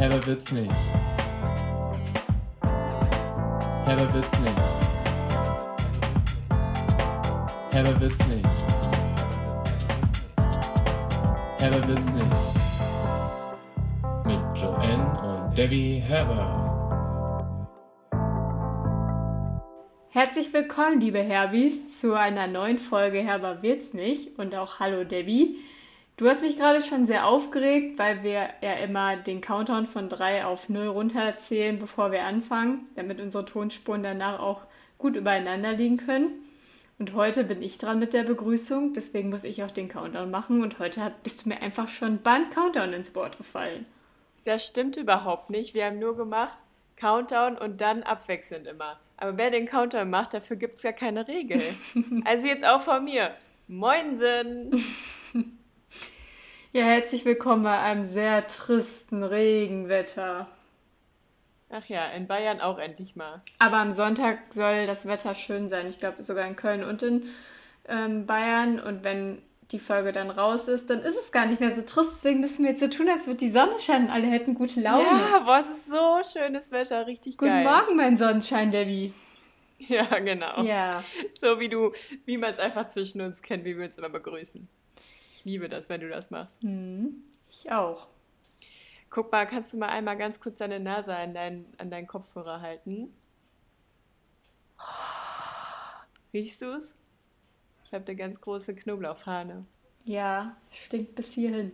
Herber wird's nicht. Herber wird's nicht. Herber wird's nicht. Herber wird's nicht. Mit Joanne und Debbie Herber. Herzlich willkommen, liebe Herbis, zu einer neuen Folge Herber wird's nicht und auch Hallo Debbie. Du hast mich gerade schon sehr aufgeregt, weil wir ja immer den Countdown von 3 auf 0 runterzählen, bevor wir anfangen, damit unsere Tonspuren danach auch gut übereinander liegen können. Und heute bin ich dran mit der Begrüßung, deswegen muss ich auch den Countdown machen. Und heute bist du mir einfach schon beim Countdown ins Wort gefallen. Das stimmt überhaupt nicht. Wir haben nur gemacht Countdown und dann abwechselnd immer. Aber wer den Countdown macht, dafür gibt es gar keine Regel. also jetzt auch von mir. Moinsen! Ja, herzlich willkommen bei einem sehr tristen Regenwetter. Ach ja, in Bayern auch endlich mal. Aber am Sonntag soll das Wetter schön sein. Ich glaube sogar in Köln und in ähm, Bayern. Und wenn die Folge dann raus ist, dann ist es gar nicht mehr so trist. Deswegen müssen wir jetzt so tun, als würde die Sonne scheinen. Alle hätten gute Laune. Ja, boah, es ist so schönes Wetter, richtig Guten geil. Guten Morgen, mein Sonnenschein, Debbie. Ja, genau. Ja. So wie du, wie man es einfach zwischen uns kennt, wie wir uns immer begrüßen. Ich liebe das, wenn du das machst. Mhm. Ich auch. Guck mal, kannst du mal einmal ganz kurz deine Nase an, dein, an deinen Kopfhörer halten? Riechst du es? Ich habe eine ganz große Knoblauchfahne. Ja, stinkt bis hierhin.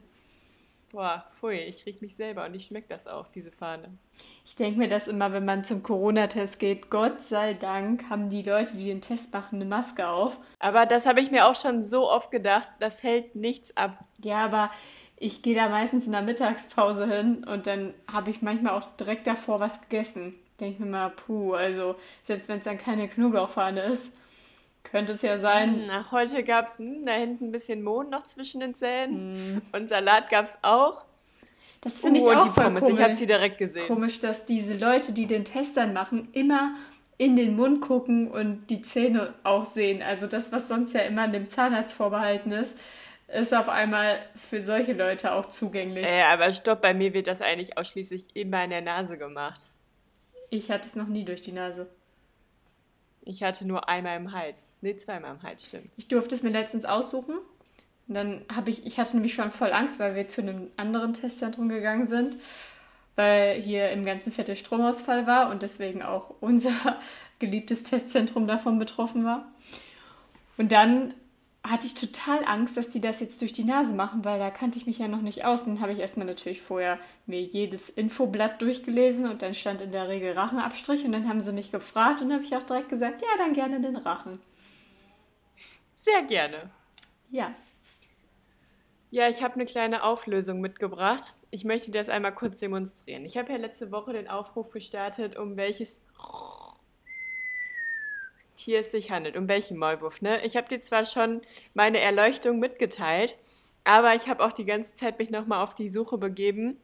Boah, pfui, ich riech mich selber und ich schmecke das auch, diese Fahne. Ich denke mir das immer, wenn man zum Corona-Test geht. Gott sei Dank haben die Leute, die den Test machen, eine Maske auf. Aber das habe ich mir auch schon so oft gedacht, das hält nichts ab. Ja, aber ich gehe da meistens in der Mittagspause hin und dann habe ich manchmal auch direkt davor was gegessen. Denke mir mal, puh, also selbst wenn es dann keine Knoblauchfahne ist, könnte es ja sein. Ach, heute gab es da hinten ein bisschen Mohn noch zwischen den Zähnen mm. und Salat gab es auch. Das finde ich uh, auch die Pommes. Komisch. Ich habe sie direkt gesehen. Komisch, dass diese Leute, die den Test dann machen, immer in den Mund gucken und die Zähne auch sehen. Also das, was sonst ja immer dem Zahnarzt vorbehalten ist, ist auf einmal für solche Leute auch zugänglich. Äh, aber stopp, bei mir wird das eigentlich ausschließlich immer in der Nase gemacht. Ich hatte es noch nie durch die Nase. Ich hatte nur einmal im Hals. Nee, zweimal im Hals, stimmt. Ich durfte es mir letztens aussuchen und dann habe ich, ich hatte nämlich schon voll Angst, weil wir zu einem anderen Testzentrum gegangen sind, weil hier im ganzen Viertel Stromausfall war und deswegen auch unser geliebtes Testzentrum davon betroffen war. Und dann hatte ich total Angst, dass die das jetzt durch die Nase machen, weil da kannte ich mich ja noch nicht aus. Und dann habe ich erstmal natürlich vorher mir jedes Infoblatt durchgelesen und dann stand in der Regel Rachenabstrich und dann haben sie mich gefragt und dann habe ich auch direkt gesagt, ja, dann gerne den Rachen. Sehr gerne. Ja. Ja, ich habe eine kleine Auflösung mitgebracht. Ich möchte das einmal kurz demonstrieren. Ich habe ja letzte Woche den Aufruf gestartet, um welches Tier es sich handelt, um welchen Maulwurf. Ne? Ich habe dir zwar schon meine Erleuchtung mitgeteilt, aber ich habe auch die ganze Zeit mich nochmal auf die Suche begeben,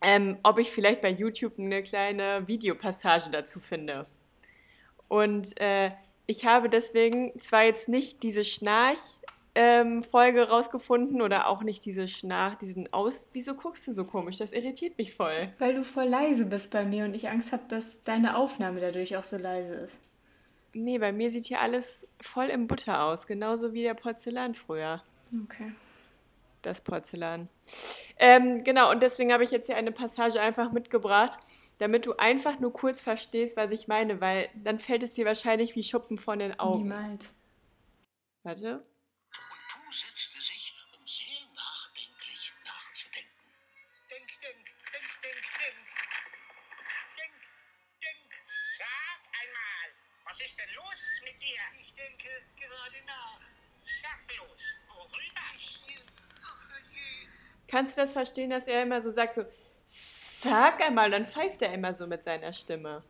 ähm, ob ich vielleicht bei YouTube eine kleine Videopassage dazu finde. Und äh, ich habe deswegen zwar jetzt nicht diese Schnarch ähm, Folge rausgefunden oder auch nicht diese Schnarch, diesen Aus. Wieso guckst du so komisch? Das irritiert mich voll. Weil du voll leise bist bei mir und ich Angst habe, dass deine Aufnahme dadurch auch so leise ist. Nee, bei mir sieht hier alles voll im Butter aus, genauso wie der Porzellan früher. Okay. Das Porzellan. Ähm, genau, und deswegen habe ich jetzt hier eine Passage einfach mitgebracht, damit du einfach nur kurz verstehst, was ich meine, weil dann fällt es dir wahrscheinlich wie Schuppen von den Augen. Niemals. Warte. Kannst du das verstehen, dass er immer so sagt, so, sag einmal, dann pfeift er immer so mit seiner Stimme.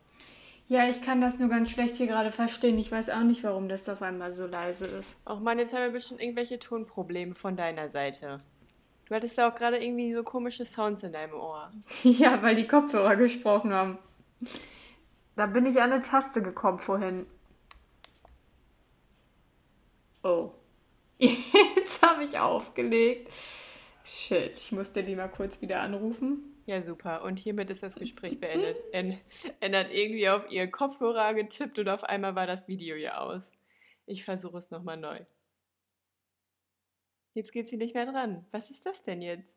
Ja, ich kann das nur ganz schlecht hier gerade verstehen. Ich weiß auch nicht, warum das auf einmal so leise ist. Ach man, jetzt haben wir bestimmt irgendwelche Tonprobleme von deiner Seite. Du hattest ja auch gerade irgendwie so komische Sounds in deinem Ohr. Ja, weil die Kopfhörer gesprochen haben. Da bin ich an eine Taste gekommen vorhin. Oh. Jetzt habe ich aufgelegt. Shit, ich muss Debbie mal kurz wieder anrufen. Ja, super. Und hiermit ist das Gespräch beendet. En en hat irgendwie auf ihr Kopfhörer getippt und auf einmal war das Video ja aus. Ich versuche es nochmal neu. Jetzt geht sie nicht mehr dran. Was ist das denn jetzt?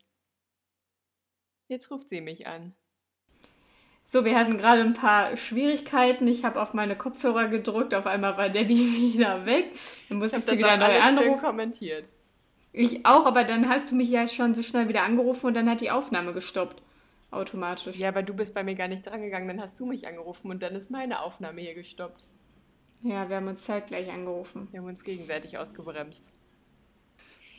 Jetzt ruft sie mich an. So, wir hatten gerade ein paar Schwierigkeiten. Ich habe auf meine Kopfhörer gedrückt, auf einmal war Debbie wieder weg. Dann Ich musstest habe du das wieder neu anrufen. kommentiert. Ich auch, aber dann hast du mich ja schon so schnell wieder angerufen und dann hat die Aufnahme gestoppt. Automatisch. Ja, aber du bist bei mir gar nicht drangegangen, dann hast du mich angerufen und dann ist meine Aufnahme hier gestoppt. Ja, wir haben uns zeitgleich angerufen. Wir haben uns gegenseitig ausgebremst.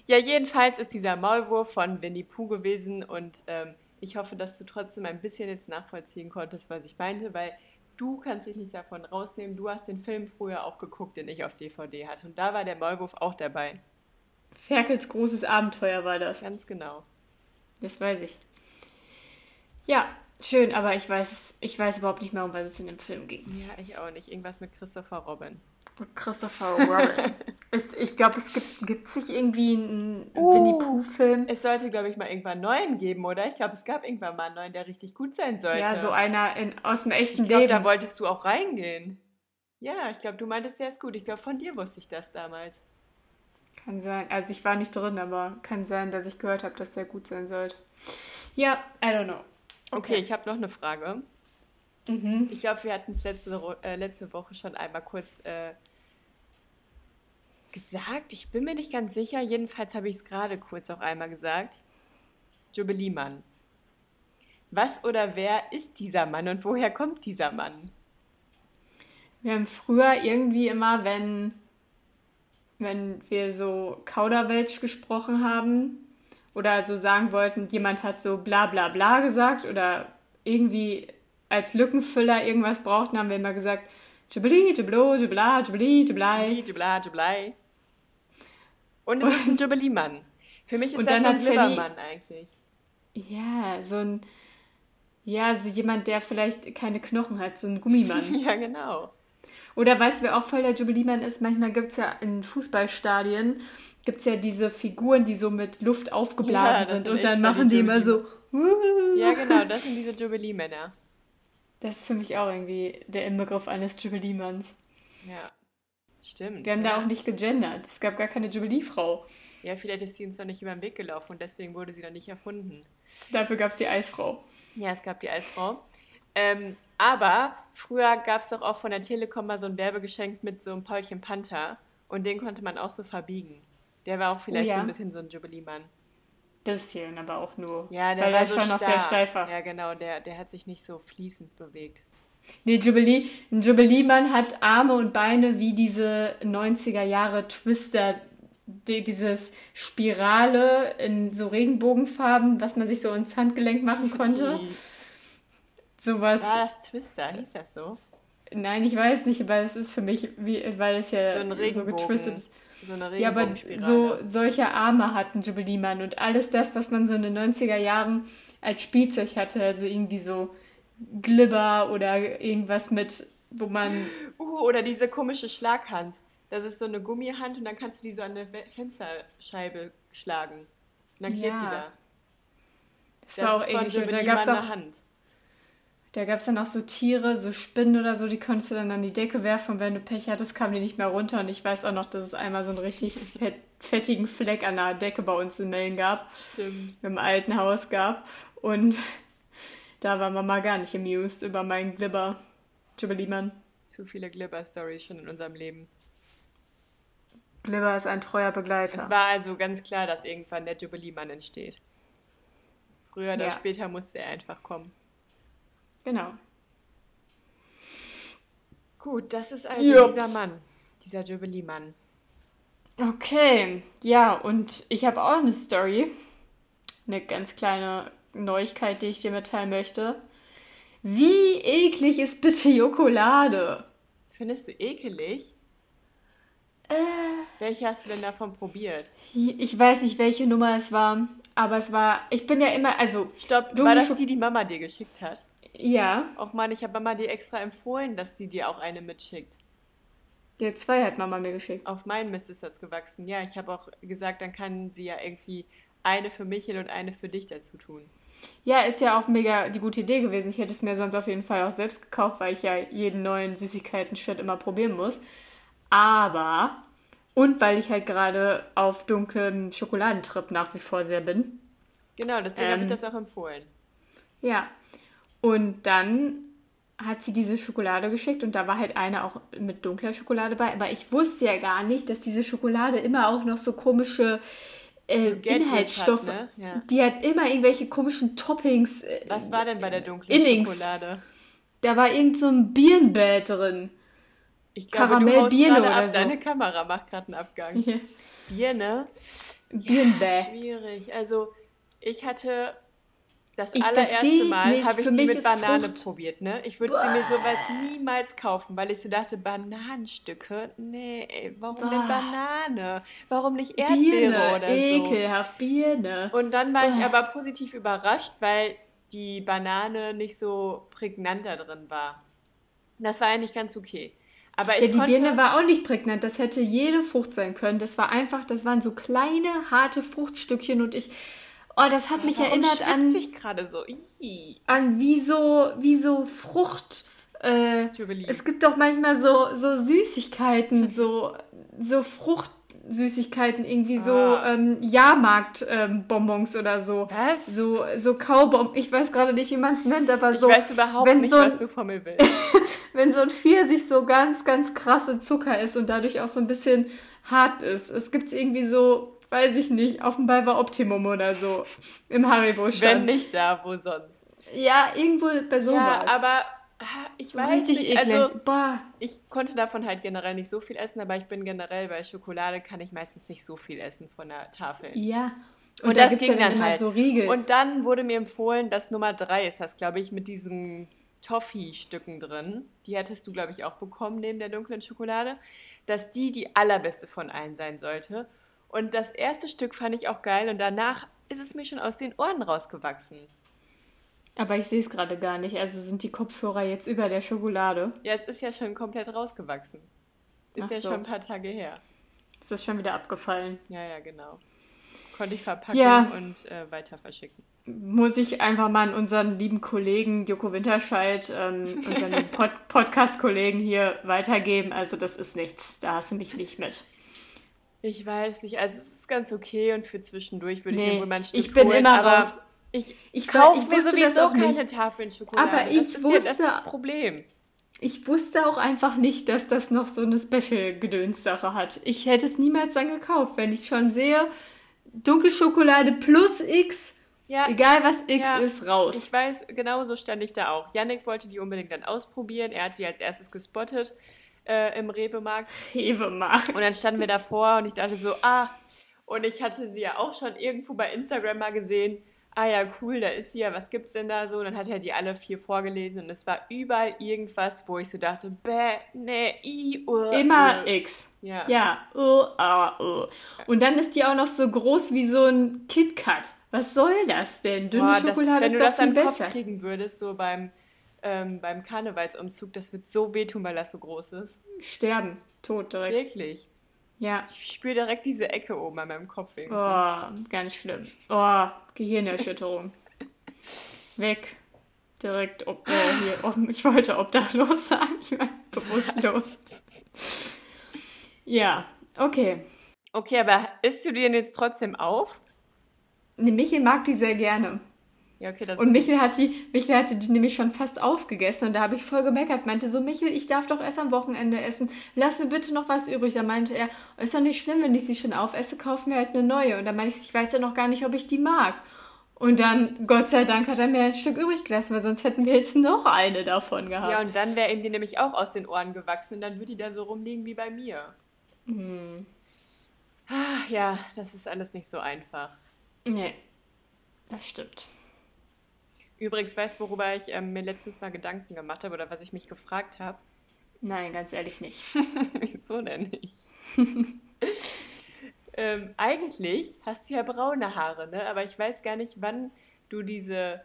Ja, jedenfalls ist dieser Maulwurf von Winnie Pooh gewesen und ähm, ich hoffe, dass du trotzdem ein bisschen jetzt nachvollziehen konntest, was ich meinte, weil du kannst dich nicht davon rausnehmen. Du hast den Film früher auch geguckt, den ich auf DVD hatte und da war der Maulwurf auch dabei. Ferkels großes Abenteuer war das. Ganz genau. Das weiß ich. Ja, schön, aber ich weiß, ich weiß überhaupt nicht mehr, um was es in dem Film ging. Ja, ich auch nicht. Irgendwas mit Christopher Robin. Christopher Robin. es, ich glaube, es gibt, gibt sich irgendwie einen Uh. Winnie Pooh-Film. Es sollte, glaube ich, mal irgendwann einen neuen geben, oder? Ich glaube, es gab irgendwann mal einen neuen, der richtig gut sein sollte. Ja, so einer in, aus dem echten Ich glaube, Leben. da wolltest du auch reingehen. Ja, ich glaube, du meintest, der ist gut. Ich glaube, von dir wusste ich das damals. Kann sein. Also ich war nicht drin, aber kann sein, dass ich gehört habe, dass der gut sein sollte. Ja, I don't know. Okay, ich habe noch eine Frage. Mhm. Ich glaube, wir hatten es letzte, äh, letzte Woche schon einmal kurz äh, gesagt. Ich bin mir nicht ganz sicher. Jedenfalls habe ich es gerade kurz auch einmal gesagt. Jubilee-Mann. Was oder wer ist dieser Mann und woher kommt dieser Mann? Wir haben früher irgendwie immer, wenn, wenn wir so Kauderwelsch gesprochen haben oder so sagen wollten, jemand hat so bla bla bla gesagt oder irgendwie als Lückenfüller irgendwas brauchten, haben wir immer gesagt, Jubilee, Jublo, Jubla, Jubilee, Jublei. Jubilee, Jubilee, Jubilee. Und es ist ein Jubilee-Mann. Für mich ist das so ein Livermann eigentlich. Ja, so ein, ja, so jemand, der vielleicht keine Knochen hat, so ein Gummimann. Ja, genau. Oder weißt du, wer auch voll der Jubilee-Mann ist? Manchmal gibt es ja in Fußballstadien, gibt es ja diese Figuren, die so mit Luft aufgeblasen Ja, sind sind und dann machen die die immer so. Ja, genau, das sind diese Jubilee-Männer. Das ist für mich auch irgendwie der Inbegriff eines Jubilee-Manns. Ja, stimmt. Wir haben ja. da auch nicht gegendert. Es gab gar keine Jubilee-Frau. Ja, vielleicht ist sie uns noch nicht über den Weg gelaufen und deswegen wurde sie noch nicht erfunden. Dafür gab es die Eisfrau. Ja, es gab die Eisfrau. Ähm, aber früher gab es doch auch von der Telekom mal so ein Werbegeschenk mit so einem Paulchen Panther und den konnte man auch so verbiegen. Der war auch vielleicht Oh ja. so ein bisschen so ein Jubilee-Mann. Bisschen, aber auch nur. Ja, der weil war so schon noch sehr starr. steif war. Ja, genau, der, der hat sich nicht so fließend bewegt. Nee, Jubilee, ein Jubilee-Mann hat Arme und Beine wie diese 90er Jahre Twister, die, dieses Spirale in so Regenbogenfarben, was man sich so ins Handgelenk machen konnte. Sowas. War das Twister? Hieß das so? Nein, ich weiß nicht, aber es ist für mich, wie, weil es ja So so getwistet ist. So eine Ja, aber so solche Arme hat ein Jubilee-Mann und alles das, was man so in den 90er Jahren als Spielzeug hatte, also irgendwie so Glibber oder irgendwas mit, wo man Uh, oder diese komische Schlaghand. Das ist so eine Gummihand und dann kannst du die so an eine Fensterscheibe schlagen. Und dann klebt die Ja. da. Das, war auch ähnlich. Und da gab es auch, eine Hand. Da gab's dann auch so Tiere, so Spinnen oder so, die konntest du dann an die Decke werfen und wenn du Pech hattest, kamen die nicht mehr runter. Und ich weiß auch noch, dass es einmal so einen richtig fett, fettigen Fleck an der Decke bei uns in Mellen gab, Stimmt. im alten Haus gab. Und da war Mama gar nicht amused über meinen Glibber. Jubilee-Mann. Zu viele Glibber-Stories schon in unserem Leben. Glibber ist ein treuer Begleiter. Es war also ganz klar, dass irgendwann der Jubilee-Mann entsteht. Früher oder Ja. später musste er einfach kommen. Genau. Gut, das ist also Jups. dieser Mann. Dieser Jubilee-Mann. Okay, ja, und ich habe auch eine Story. Eine ganz kleine Neuigkeit, die ich dir mitteilen möchte. Wie eklig ist bitte Jokolade? Findest du ekelig? Äh, Welche hast du denn davon probiert? ich weiß nicht, welche Nummer es war, aber es war, ich bin ja immer, also, Stopp, war das Schok- die, die Mama dir geschickt hat? Ja, Och Mann, ich habe Mama dir extra empfohlen, dass sie dir auch eine mitschickt. der zwei hat Mama mir geschickt. Auf meinen Mist ist das gewachsen. Ja, ich habe auch gesagt, dann kann sie ja irgendwie eine für Michel und eine für dich dazu tun. Ja, ist ja auch mega die gute Idee gewesen. Ich hätte es mir sonst auf jeden Fall auch selbst gekauft, weil ich ja jeden neuen Süßigkeiten-Shit immer probieren muss. Aber, und weil ich halt gerade auf dunklem Schokoladentrip nach wie vor sehr bin. Genau, deswegen habe ich Ähm. das auch empfohlen. Ja. Und dann hat sie diese Schokolade geschickt und da war halt eine auch mit dunkler Schokolade bei. Aber ich wusste ja gar nicht, dass diese Schokolade immer auch noch so komische äh, So Inhaltsstoffe. hat, ne? Ja. Die hat immer irgendwelche komischen Toppings. Äh, Was war denn bei der dunklen Innings. Schokolade? Da war irgend so ein Birnenbell drin. Ich glaube, Karamell Birne oder ab. so. Deine Kamera macht gerade einen Abgang. Hier. Birne? Birnenbell. Schwierig. Also, ich hatte das Ich- das allererste geht Mal habe ich die mit Banane Frucht- probiert, ne? Ich würde sie mir sowas niemals kaufen, weil ich so dachte, Bananenstücke? Nee, ey, warum denn Bah. Banane? Warum nicht Erdbeere Birne. oder so? Ekelhaft. Birne. Und dann war ich Oh. aber positiv überrascht, weil die Banane nicht so prägnant da drin war. Das war eigentlich ganz okay. Aber ich Ja, die konnte, Birne war auch nicht prägnant. Das hätte jede Frucht sein können. Das war einfach, das waren so kleine, harte Fruchtstückchen und ich, oh, das hat mich Warum erinnert an, ich gerade so. Ih. an wie so, wie so Frucht. Äh, es gibt doch manchmal so, so Süßigkeiten, so, so Fruchtsüßigkeiten, irgendwie so Ah. ähm, Jahrmarkt-Bonbons oder so. Was? So, so Kaubon. Ich weiß gerade nicht, wie man es nennt, aber Ich so. weiß überhaupt wenn nicht, so ein- was du von mir willst. wenn so ein Pfirsich so ganz, ganz krasse Zucker ist und dadurch auch so ein bisschen hart ist. Es gibt irgendwie so, weiß ich nicht, auf dem Balver Optimum oder so im haribo Wenn nicht da, wo sonst. Ja, irgendwo bei sowas. Ja, aber ich so weiß nicht. eklig. Also, Boah. ich konnte davon halt generell nicht so viel essen, aber ich bin generell bei Schokolade kann ich meistens nicht so viel essen von der Tafel. Ja. Und, da das ging dann immer halt. so Riegel. Und dann wurde mir empfohlen, dass Nummer drei ist das, glaube ich, mit diesen Toffee-Stücken drin. Die hattest du, glaube ich, auch bekommen neben der dunklen Schokolade. Dass die die allerbeste von allen sein sollte. Und das erste Stück fand ich auch geil und danach ist es mir schon aus den Ohren rausgewachsen. aber ich sehe es gerade gar nicht. Also sind die Kopfhörer jetzt über der Schokolade? Ja, es ist ja schon komplett rausgewachsen. Ist Ach ja so. schon ein paar Tage her. Ist das schon wieder abgefallen? Ja, ja, genau. Konnte ich verpacken Ja. und äh, weiter verschicken. muss ich einfach mal an unseren lieben Kollegen Joko Winterscheid, ähm, unseren Pod Podcast-Kollegen hier weitergeben. Also das ist nichts. Da hast du mich nicht mit. Ich weiß nicht, also es ist ganz okay und für zwischendurch würde ich Nee, mir wohl mal ein Stück ich bin holen, immer aber raus. ich, Ich kaufe ich mir wusste sowieso keine Tafeln Schokolade. Aber das ich ist ja das wusste- Problem. Ich wusste auch einfach nicht, dass das noch so eine Special-Gedöns-Sache hat. Ich hätte es niemals dann gekauft, wenn ich schon sehe, Dunkelschokolade plus X, Ja, egal was X Ja, ist, raus. ich weiß, genau so stand ich da auch. Yannick wollte die unbedingt dann ausprobieren. Er hat die als erstes gespottet äh, im Rewe-Markt. Rewe-Markt. Und dann standen wir davor und ich dachte so, ah, und ich hatte sie ja auch schon irgendwo bei Instagram mal gesehen. Ah ja, cool, da ist sie ja, was gibt's denn da so? Und dann hat er die alle vier vorgelesen und es war überall irgendwas, wo ich so dachte, bäh, nee, i, uh, Immer uh. X. Ja. Ja. Oh, ah, oh. Und dann ist die auch noch so groß wie so ein KitKat. Was soll das denn? Dünne Boah, das, Schokolade wenn ist du doch das viel den Kopf besser. kriegen würdest, so beim, ähm, beim Karnevalsumzug, das wird so wehtun, weil das so groß ist. Sterben. Tot direkt. Wirklich. Ja. Ich spüre direkt diese Ecke oben an meinem Kopf. irgendwie. Oh, ganz schlimm. Oh, Gehirnerschütterung. Weg. Direkt, ob, äh, hier, ob, ich wollte obdachlos sagen, ich meine bewusstlos. Ja, okay. Okay, aber isst du denn jetzt trotzdem auf? Nee, Michel mag die sehr gerne. Ja, okay, Und Michel hat die, Michel hatte die nämlich schon fast aufgegessen und da habe ich voll gemeckert. Meinte so, Michel, ich darf doch erst am Wochenende essen. Lass mir bitte noch was übrig. Da meinte er, ist doch nicht schlimm, wenn ich sie schon aufesse, kaufen wir halt eine neue. Und dann meinte ich, ich weiß ja noch gar nicht, ob ich die mag. Und dann, Gott sei Dank, hat er mir ein Stück übrig gelassen, weil sonst hätten wir jetzt noch eine davon gehabt. Ja, und dann wäre ihm die nämlich auch aus den Ohren gewachsen und dann würde die da so rumliegen wie bei mir. Mhm. Ah, Ja, das ist alles nicht so einfach. nee, das stimmt. Übrigens, weißt du, worüber ich ähm, mir letztens mal Gedanken gemacht habe oder was ich mich gefragt habe? Nein, ganz ehrlich nicht. Wieso denn nicht? ähm, eigentlich hast du ja braune Haare, ne? Aber ich weiß gar nicht, wann du diese,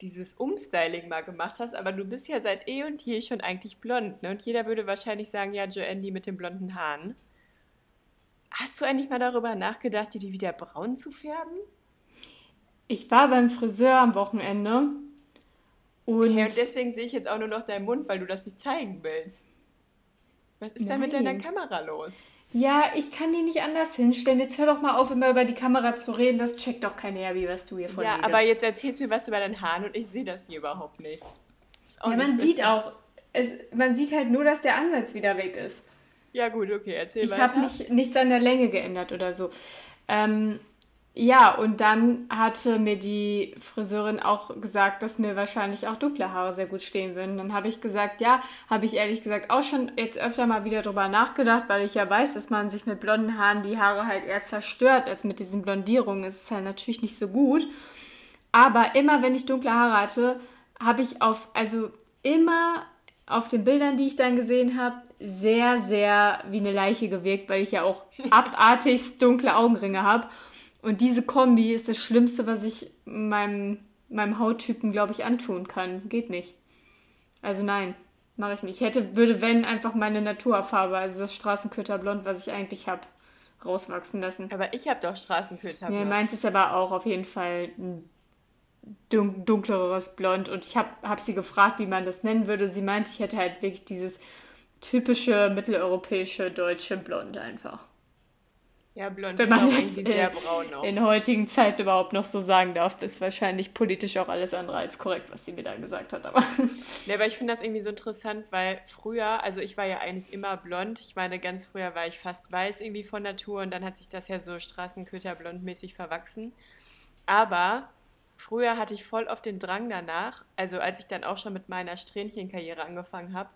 dieses Umstyling mal gemacht hast, aber du bist ja seit eh und je schon eigentlich blond, ne? Und jeder würde wahrscheinlich sagen, ja, Joanne, die mit den blonden Haaren. Hast du eigentlich mal darüber nachgedacht, dir die wieder braun zu färben? Ich war beim Friseur am Wochenende und, Hey, und deswegen sehe ich jetzt auch nur noch deinen Mund, weil du das nicht zeigen willst. Was ist denn mit deiner Kamera los? ja, ich kann die nicht anders hinstellen. Jetzt hör doch mal auf, immer über die Kamera zu reden. Das checkt doch keiner her, wie was du hier von ja, aber jetzt erzählst du mir was über deinen Haaren und ich sehe das hier überhaupt nicht. Ja, nicht man sieht besser. auch, es, man sieht halt nur, dass der Ansatz wieder weg ist. Ja, gut, okay, erzähl Ich weiter. habe nicht, nichts an der Länge geändert oder so. Ähm, ja, und dann hatte mir die Friseurin auch gesagt, dass mir wahrscheinlich auch dunkle Haare sehr gut stehen würden. Dann habe ich gesagt, ja, habe ich ehrlich gesagt auch schon jetzt öfter mal wieder drüber nachgedacht, weil ich ja weiß, dass man sich mit blonden Haaren die Haare halt eher zerstört als mit diesen Blondierungen. Es ist halt natürlich nicht so gut. Aber immer wenn ich dunkle Haare hatte, habe ich auf, also immer auf den Bildern, die ich dann gesehen habe, sehr, sehr wie eine Leiche gewirkt, weil ich ja auch abartigst dunkle Augenringe habe. Und diese Kombi ist das Schlimmste, was ich meinem, meinem Hauttypen, glaube ich, antun kann. Geht nicht. Also nein, mache ich nicht. Ich hätte, würde, wenn, einfach meine Naturfarbe, also das Straßenköterblond, was ich eigentlich habe, rauswachsen lassen. Aber ich habe doch Straßenköter. Ja, meins ist aber auch auf jeden Fall ein dun dunkleres Blond. Und ich habe hab sie gefragt, wie man das nennen würde. Sie meinte, ich hätte halt wirklich dieses typische mitteleuropäische deutsche Blond einfach. Ja, blond Wenn ist man auch das sehr äh, in heutigen Zeiten überhaupt noch so sagen darf, ist wahrscheinlich politisch auch alles andere als korrekt, was sie mir da gesagt hat. Aber Ja, aber ich finde das irgendwie so interessant, weil früher, also ich war ja eigentlich immer blond. Ich meine, ganz früher war ich fast weiß irgendwie von Natur und dann hat sich das ja so Straßenköterblondmäßig verwachsen. Aber früher hatte ich voll oft den Drang danach, also als ich dann auch schon mit meiner Strähnchenkarriere angefangen habe,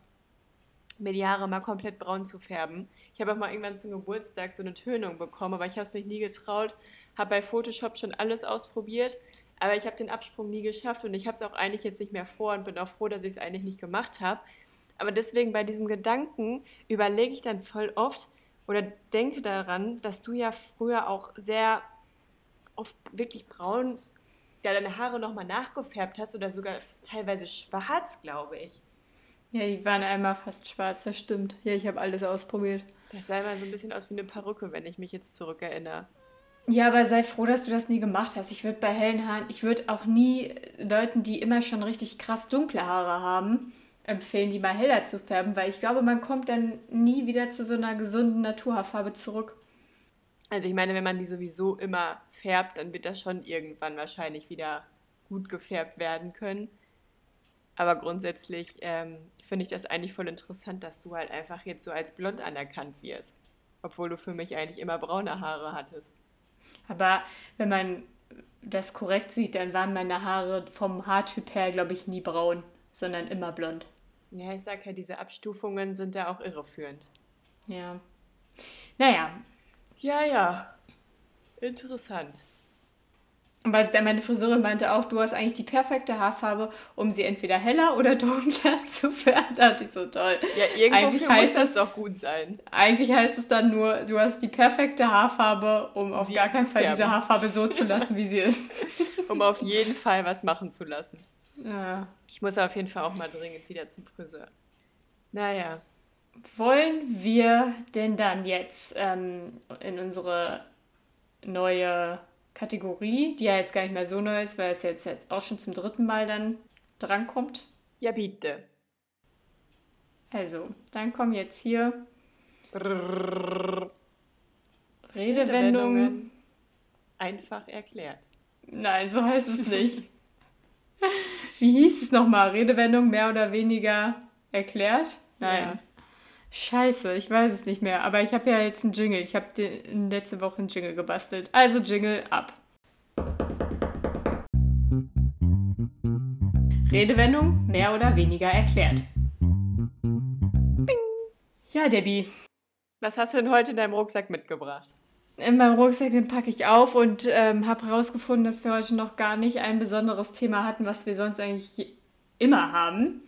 mir die Haare mal komplett braun zu färben. Ich habe auch mal irgendwann zum Geburtstag so eine Tönung bekommen, aber ich habe es mich nie getraut. Habe bei Photoshop schon alles ausprobiert, aber ich habe den Absprung nie geschafft und ich habe es auch eigentlich jetzt nicht mehr vor und bin auch froh, dass ich es eigentlich nicht gemacht habe. Aber deswegen bei diesem Gedanken überlege ich dann voll oft oder denke daran, dass du ja früher auch sehr oft wirklich braun, ja, deine Haare nochmal nachgefärbt hast oder sogar teilweise schwarz, glaube ich. Ja, die waren einmal fast schwarz, das stimmt. Ja, ich habe alles ausprobiert. Das sah immer so ein bisschen aus wie eine Perücke, wenn ich mich jetzt zurückerinnere. Ja, aber sei froh, dass du das nie gemacht hast. Ich würde bei hellen Haaren, ich würde auch nie Leuten, die immer schon richtig krass dunkle Haare haben, empfehlen, die mal heller zu färben, weil ich glaube, man kommt dann nie wieder zu so einer gesunden Naturhaarfarbe zurück. Also ich meine, wenn man die sowieso immer färbt, dann wird das schon irgendwann wahrscheinlich wieder gut gefärbt werden können. Aber grundsätzlich ähm, finde ich das eigentlich voll interessant, dass du halt einfach jetzt so als blond anerkannt wirst. Obwohl du für mich eigentlich immer braune Haare hattest. Aber wenn man das korrekt sieht, dann waren meine Haare vom Haartyp her, glaube ich, nie braun, sondern immer blond. Ja, ich sag ja, diese Abstufungen sind da auch irreführend. Ja. Naja, Ja, ja. Interessant. Dann meine Friseurin meinte auch, du hast eigentlich die perfekte Haarfarbe, um sie entweder heller oder dunkler zu färben. Da dachte ich so toll. Ja, irgendwo Eigentlich muss heißt das doch gut sein. Eigentlich heißt es dann nur, du hast die perfekte Haarfarbe, um auf Sie gar keinen Fall färben. diese Haarfarbe so zu lassen, wie sie ist. Um auf jeden Fall was machen zu lassen. Ja. Ich muss auf jeden Fall auch mal dringend wieder zum Friseur. Naja. Wollen wir denn dann jetzt ähm, in unsere neue Kategorie, die ja jetzt gar nicht mehr so neu ist, weil es jetzt, jetzt auch schon zum dritten Mal dann drankommt? Ja, bitte. Also, dann kommen jetzt hier Brrrr. Redewendungen. Einfach erklärt. Nein, so heißt es nicht. Wie hieß es nochmal? Redewendung mehr oder weniger erklärt? Nein. Ja. Scheiße, ich weiß es nicht mehr. Aber ich habe ja jetzt einen Jingle. Ich habe letzte Woche einen Jingle gebastelt. Also Jingle ab. Redewendung mehr oder weniger erklärt. Ja, Debbie. Was hast du denn heute in deinem Rucksack mitgebracht? In meinem Rucksack, den packe ich auf und ähm, habe herausgefunden, dass wir heute noch gar nicht ein besonderes Thema hatten, was wir sonst eigentlich immer haben.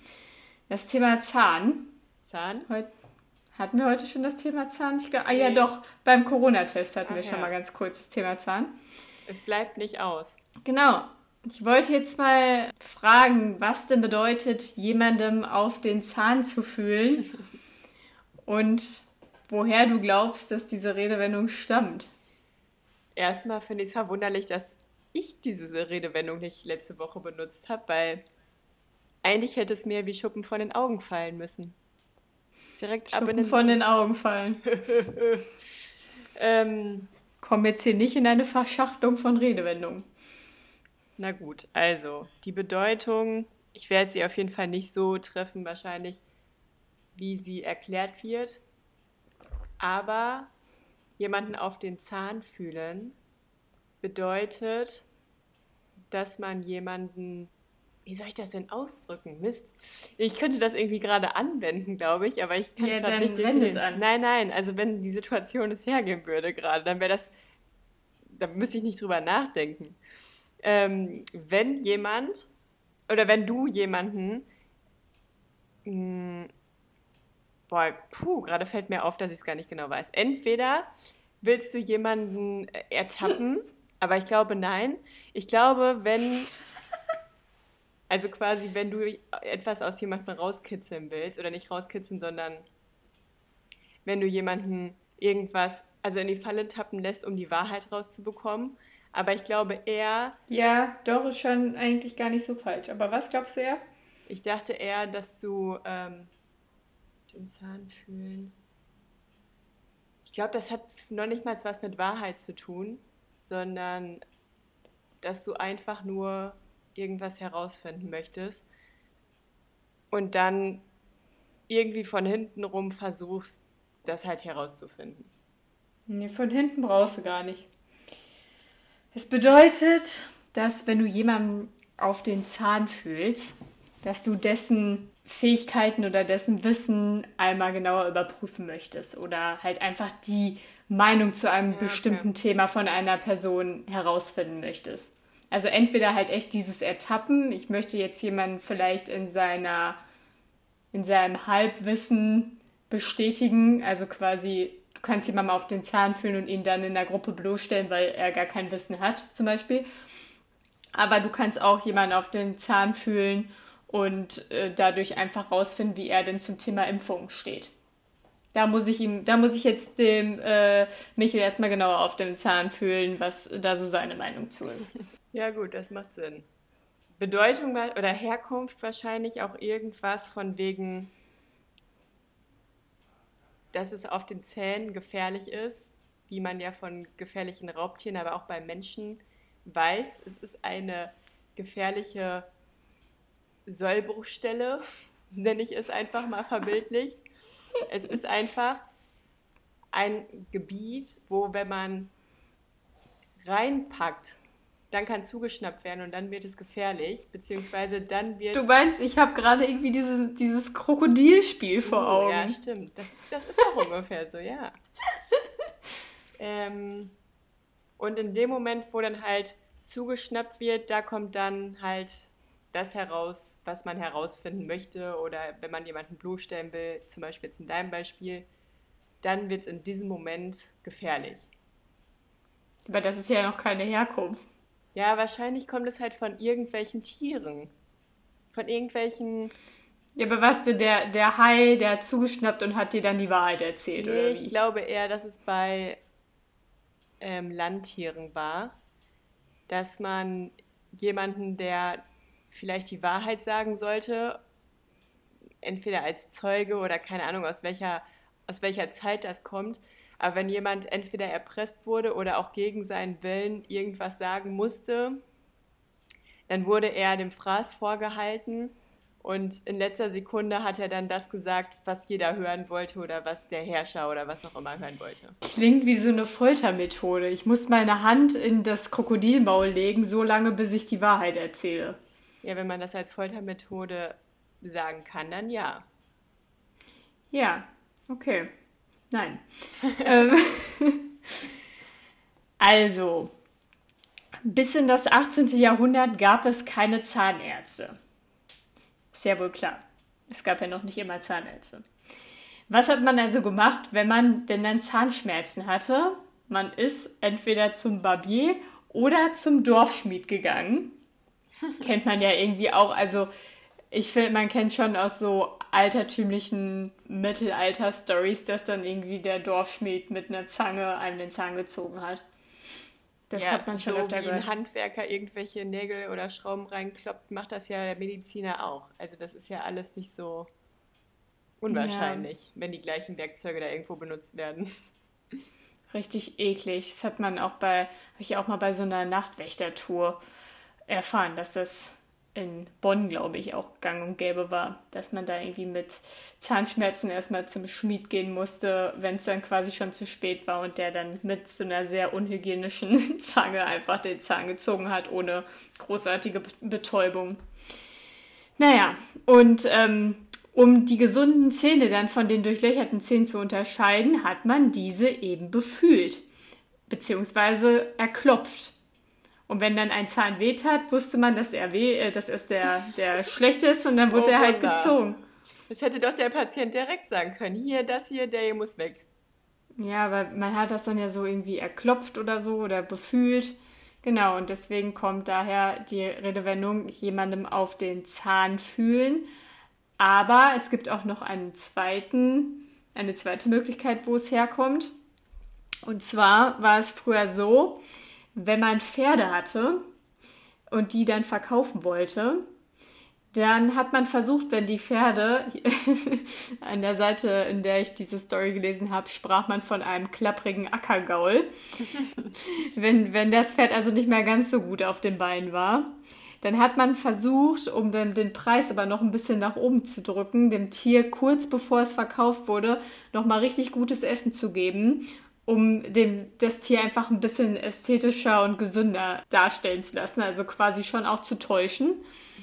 Das Thema Zahn. Zahn? Heut, hatten wir heute schon das Thema Zahn? Ich glaub, ah ja, doch, beim Corona-Test hatten wir Ach schon ja. mal ganz kurz das Thema Zahn. Es bleibt nicht aus. Genau. Ich wollte jetzt mal fragen, was denn bedeutet, jemandem auf den Zahn zu fühlen und woher du glaubst, dass diese Redewendung stammt. Erstmal finde ich es verwunderlich, dass ich diese Redewendung nicht letzte Woche benutzt habe, weil eigentlich hätte es mir wie Schuppen von den Augen fallen müssen. Direkt ab in Schuppen den von den Augen fallen. ähm, Komm jetzt hier nicht in eine Verschachtelung von Redewendungen. Na gut, also die Bedeutung, ich werde sie auf jeden Fall nicht so treffen, wahrscheinlich, wie sie erklärt wird. Aber jemanden auf den Zahn fühlen bedeutet, dass man jemanden, wie soll ich das denn ausdrücken? Mist. Ich könnte das irgendwie gerade anwenden, glaube ich, aber ich kann Ja, es gerade nicht definieren. an. Nein, nein, also wenn die Situation es hergeben würde gerade, dann wäre das, da müsste ich nicht drüber nachdenken. Ähm, wenn jemand oder wenn du jemanden mh, Boah, puh, gerade fällt mir auf, dass ich es gar nicht genau weiß. Entweder willst du jemanden äh, ertappen, aber ich glaube nein. Ich glaube, wenn, also quasi, wenn du etwas aus jemandem rauskitzeln willst, oder nicht rauskitzeln, sondern wenn du jemanden irgendwas, also in die Falle tappen lässt, um die Wahrheit rauszubekommen. Aber ich glaube eher, Ja, doch, ist schon eigentlich gar nicht so falsch. Aber was glaubst du eher? ich dachte eher, dass du ähm, den Zahn fühlen. Ich glaube, das hat noch nicht mal was mit Wahrheit zu tun, sondern dass du einfach nur irgendwas herausfinden möchtest und dann irgendwie von hinten rum versuchst, das halt herauszufinden. Nee, von hinten brauchst du gar nicht. Es bedeutet, dass wenn du jemanden auf den Zahn fühlst, dass du dessen Fähigkeiten oder dessen Wissen einmal genauer überprüfen möchtest oder halt einfach die Meinung zu einem okay. bestimmten Thema von einer Person herausfinden möchtest. Also entweder halt echt dieses Ertappen, ich möchte jetzt jemanden vielleicht in seiner in seinem Halbwissen bestätigen, also quasi du kannst jemandem auf den Zahn fühlen und ihn dann in der Gruppe bloßstellen, weil er gar kein Wissen hat, zum Beispiel. Aber du kannst auch jemanden auf den Zahn fühlen und äh, dadurch einfach rausfinden, wie er denn zum Thema Impfung steht. Da muss ich ihm, da muss ich jetzt dem äh, Michael erstmal genauer auf den Zahn fühlen, was da so seine Meinung zu ist. Ja, gut, das macht Sinn. Bedeutung oder Herkunft wahrscheinlich auch irgendwas von wegen, dass es auf den Zähnen gefährlich ist, wie man ja von gefährlichen Raubtieren, aber auch bei Menschen weiß. Es ist eine gefährliche Sollbruchstelle, nenne ich es einfach mal verbildlicht. Es ist einfach ein Gebiet, wo, wenn man reinpackt, dann kann zugeschnappt werden und dann wird es gefährlich, beziehungsweise dann wird... Du meinst, ich habe gerade irgendwie dieses, dieses Krokodilspiel vor Oh, Augen. Ja, stimmt. Das, ist- das ist auch ungefähr so, ja. Ähm, und in dem Moment, wo dann halt zugeschnappt wird, da kommt dann halt das heraus, was man herausfinden möchte. Oder wenn man jemanden bloßstellen will, zum Beispiel jetzt in deinem Beispiel, dann wird es in diesem Moment gefährlich. Aber das ist ja noch keine Herkunft. Ja, wahrscheinlich kommt es halt von irgendwelchen Tieren. Von irgendwelchen. Ja, aber weißt du, der, der Hai, der hat zugeschnappt und hat dir dann die Wahrheit erzählt, Nee, oder ich wie? glaube eher, dass es bei ähm, Landtieren war, dass man jemanden, der vielleicht die Wahrheit sagen sollte, entweder als Zeuge oder keine Ahnung, aus welcher, aus welcher Zeit das kommt, aber wenn jemand entweder erpresst wurde oder auch gegen seinen Willen irgendwas sagen musste, dann wurde er dem Fraß vorgehalten und in letzter Sekunde hat er dann das gesagt, was jeder hören wollte oder was der Herrscher oder was auch immer hören wollte. Klingt wie so eine Foltermethode. Ich muss meine Hand in das Krokodilmaul legen, so lange, bis ich die Wahrheit erzähle. Ja, wenn man das als Foltermethode sagen kann, dann ja. Ja, okay. Nein. ähm, also, bis in das 18. Jahrhundert gab es keine Zahnärzte. Ist ja wohl klar. Es gab ja noch nicht immer Zahnärzte. Was hat man also gemacht, wenn man denn dann Zahnschmerzen hatte? Man ist entweder zum Barbier oder zum Dorfschmied gegangen. Kennt man ja irgendwie auch. Also, ich finde, man kennt schon aus so altertümlichen Mittelalter-Stories, dass dann irgendwie der Dorfschmied mit einer Zange einem den Zahn gezogen hat. Das ja, hat man schon so öfter wie gehört. ein Handwerker irgendwelche Nägel oder Schrauben reinkloppt, macht das ja der Mediziner auch. Also das ist ja alles nicht so unwahrscheinlich, wenn die gleichen Werkzeuge da irgendwo benutzt werden. Richtig eklig. Das hat man auch bei, habe ich auch mal bei so einer Nachtwächtertour erfahren, dass das in Bonn, glaube ich, auch gang und gäbe war, dass man da irgendwie mit Zahnschmerzen erstmal zum Schmied gehen musste, wenn es dann quasi schon zu spät war und der dann mit so einer sehr unhygienischen Zange einfach den Zahn gezogen hat, ohne großartige Be- Betäubung. Naja, und ähm, um die gesunden Zähne dann von den durchlöcherten Zähnen zu unterscheiden, hat man diese eben befühlt, beziehungsweise erklopft. Und wenn dann ein Zahn weht hat, wusste man, dass er weh, äh, dass es der, der schlechte ist und dann wurde Oh, er halt Wunder. gezogen. Das hätte doch der Patient direkt sagen können. Hier, das hier, der hier muss weg. Ja, aber man hat das dann ja so irgendwie erklopft oder so oder befühlt. Genau, und deswegen kommt daher die Redewendung jemandem auf den Zahn fühlen. Aber es gibt auch noch einen zweiten, eine zweite Möglichkeit, wo es herkommt. Und zwar war es früher so, wenn man Pferde hatte und die dann verkaufen wollte, dann hat man versucht, wenn die Pferde, an der Seite, in der ich diese Story gelesen habe, sprach man von einem klapprigen Ackergaul. wenn, wenn das Pferd also nicht mehr ganz so gut auf den Beinen war, dann hat man versucht, um dann den Preis aber noch ein bisschen nach oben zu drücken, dem Tier kurz bevor es verkauft wurde, nochmal richtig gutes Essen zu geben, um dem, das Tier einfach ein bisschen ästhetischer und gesünder darstellen zu lassen, also quasi schon auch zu täuschen.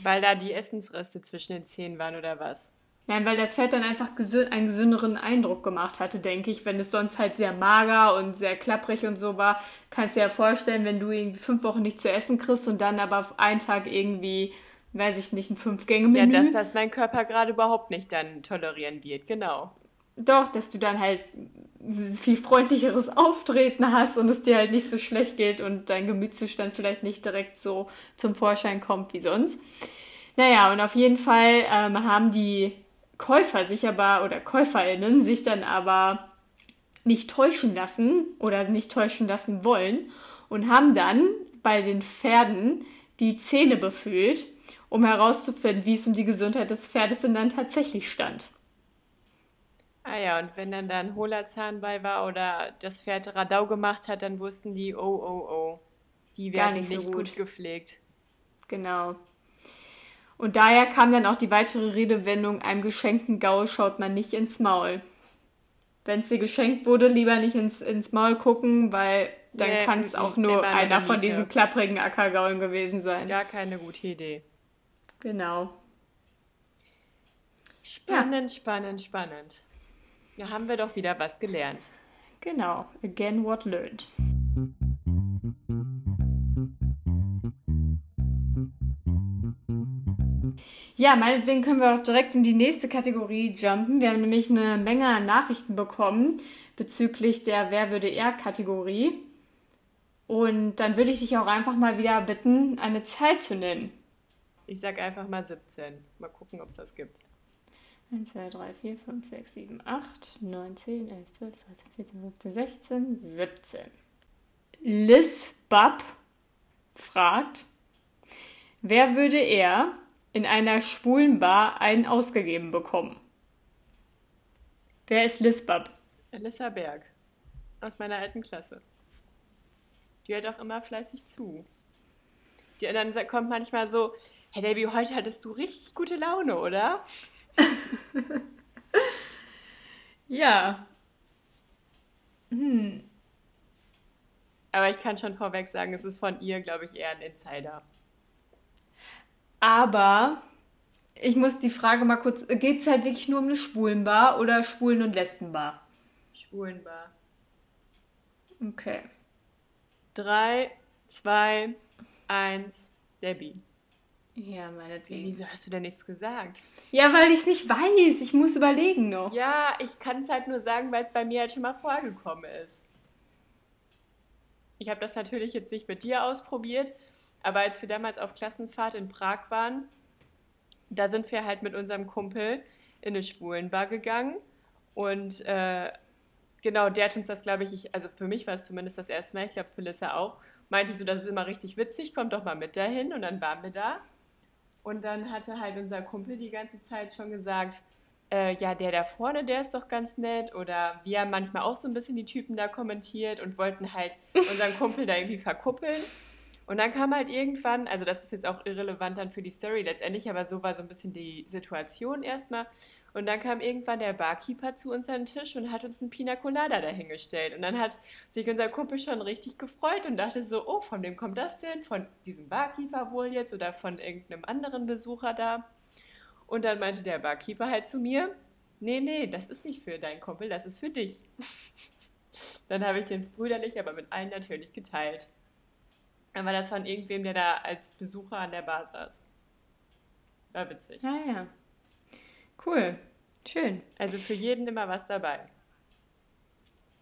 Weil da die Essensreste zwischen den Zähnen waren oder was? Nein, weil das Pferd dann einfach gesü einen gesünderen Eindruck gemacht hatte, denke ich. Wenn es sonst halt sehr mager und sehr klapprig und so war, kannst du dir ja vorstellen, wenn du irgendwie fünf Wochen nicht zu essen kriegst und dann aber auf einen Tag irgendwie, weiß ich nicht, ein Ja, Fünf-Gänge-Menü. dass das mein Körper gerade überhaupt nicht dann tolerieren wird, genau. Doch, dass du dann halt viel freundlicheres Auftreten hast und es dir halt nicht so schlecht geht und dein Gemütszustand vielleicht nicht direkt so zum Vorschein kommt wie sonst. Naja, und auf jeden Fall ähm, haben die Käufer sich aber oder KäuferInnen sich dann aber nicht täuschen lassen oder nicht täuschen lassen wollen und haben dann bei den Pferden die Zähne befühlt, um herauszufinden, wie es um die Gesundheit des Pferdes denn dann tatsächlich stand. Ah ja, und wenn dann da ein hohler Zahn bei war oder das Pferd Radau gemacht hat, dann wussten die, oh, oh, oh, die werden nicht nicht, so gut. gut. gepflegt. Genau. Und daher kam dann auch die weitere Redewendung, einem geschenkten Gaul schaut man nicht ins Maul. Wenn es dir geschenkt wurde, lieber nicht ins, ins Maul gucken, weil dann Nee, kann es auch nur einer von Niete. diesen klapprigen Ackergaulen gewesen sein. Gar keine gute Idee. Genau. Spannend, spannend, spannend. Da haben wir doch wieder was gelernt. Genau. Again what learned. Ja, meinetwegen können wir auch direkt in die nächste Kategorie jumpen. Wir haben nämlich eine Menge Nachrichten bekommen bezüglich der Wer würde er Kategorie. Und dann würde ich dich auch einfach mal wieder bitten, eine Zahl zu nennen. Ich sag einfach mal 17. Mal gucken, ob es das gibt. 1, 2, 3, 4, 5, 6, 7, 8, 9, 10, 11, 12, 13, 14, 15, 16, 17. Liz Bab fragt, wer würde er in einer schwulen Bar einen ausgegeben bekommen? Wer ist Liz Bab? Alissa Berg. Aus meiner alten Klasse. Die hört auch immer fleißig zu. Die, sa- kommt manchmal so, hey Debbie, heute hattest du richtig gute Laune, oder? Ja, Aber ich kann schon vorweg sagen, es ist von ihr, glaube ich, eher ein Insider. aber ich muss die Frage mal kurz, geht es halt wirklich nur um eine Schwulenbar oder Schwulen- und Lesbenbar? Schwulenbar. Okay. Drei, zwei, eins, Debbie. Ja, meinetwegen. Wieso hast du denn nichts gesagt? Ja, weil ich es nicht weiß. Ich muss überlegen noch. Ja, ich kann es halt nur sagen, weil es bei mir halt schon mal vorgekommen ist. Ich habe das natürlich jetzt nicht mit dir ausprobiert, aber als wir damals auf Klassenfahrt in Prag waren, da sind wir halt mit unserem Kumpel in eine Schwulenbar gegangen und äh, genau, der hat uns das, glaube ich, ich, also für mich war es zumindest das erste Mal, ich glaube für Lissa auch, meinte so, das ist immer richtig witzig, kommt doch mal mit dahin. Und dann waren wir da. Und dann hatte halt unser Kumpel die ganze Zeit schon gesagt, äh, ja, der da vorne, der ist doch ganz nett. Oder wir haben manchmal auch so ein bisschen die Typen da kommentiert und wollten halt unseren Kumpel da irgendwie verkuppeln. Und dann kam halt irgendwann, also das ist jetzt auch irrelevant dann für die Story letztendlich, aber so war so ein bisschen die Situation erstmal. Und dann kam irgendwann der Barkeeper zu uns an den Tisch und hat uns einen Pina Colada dahingestellt. Und dann hat sich unser Kumpel schon richtig gefreut und dachte so, oh, von wem kommt das denn? Von diesem Barkeeper wohl jetzt oder von irgendeinem anderen Besucher da? Und dann meinte der Barkeeper halt zu mir, nee, nee, das ist nicht für deinen Kumpel, das ist für dich. Dann habe ich den brüderlich, aber mit allen natürlich geteilt. Aber das von irgendwem, der da als Besucher an der Bar saß. War witzig. Ah ja. Cool. Schön. Also für jeden immer was dabei.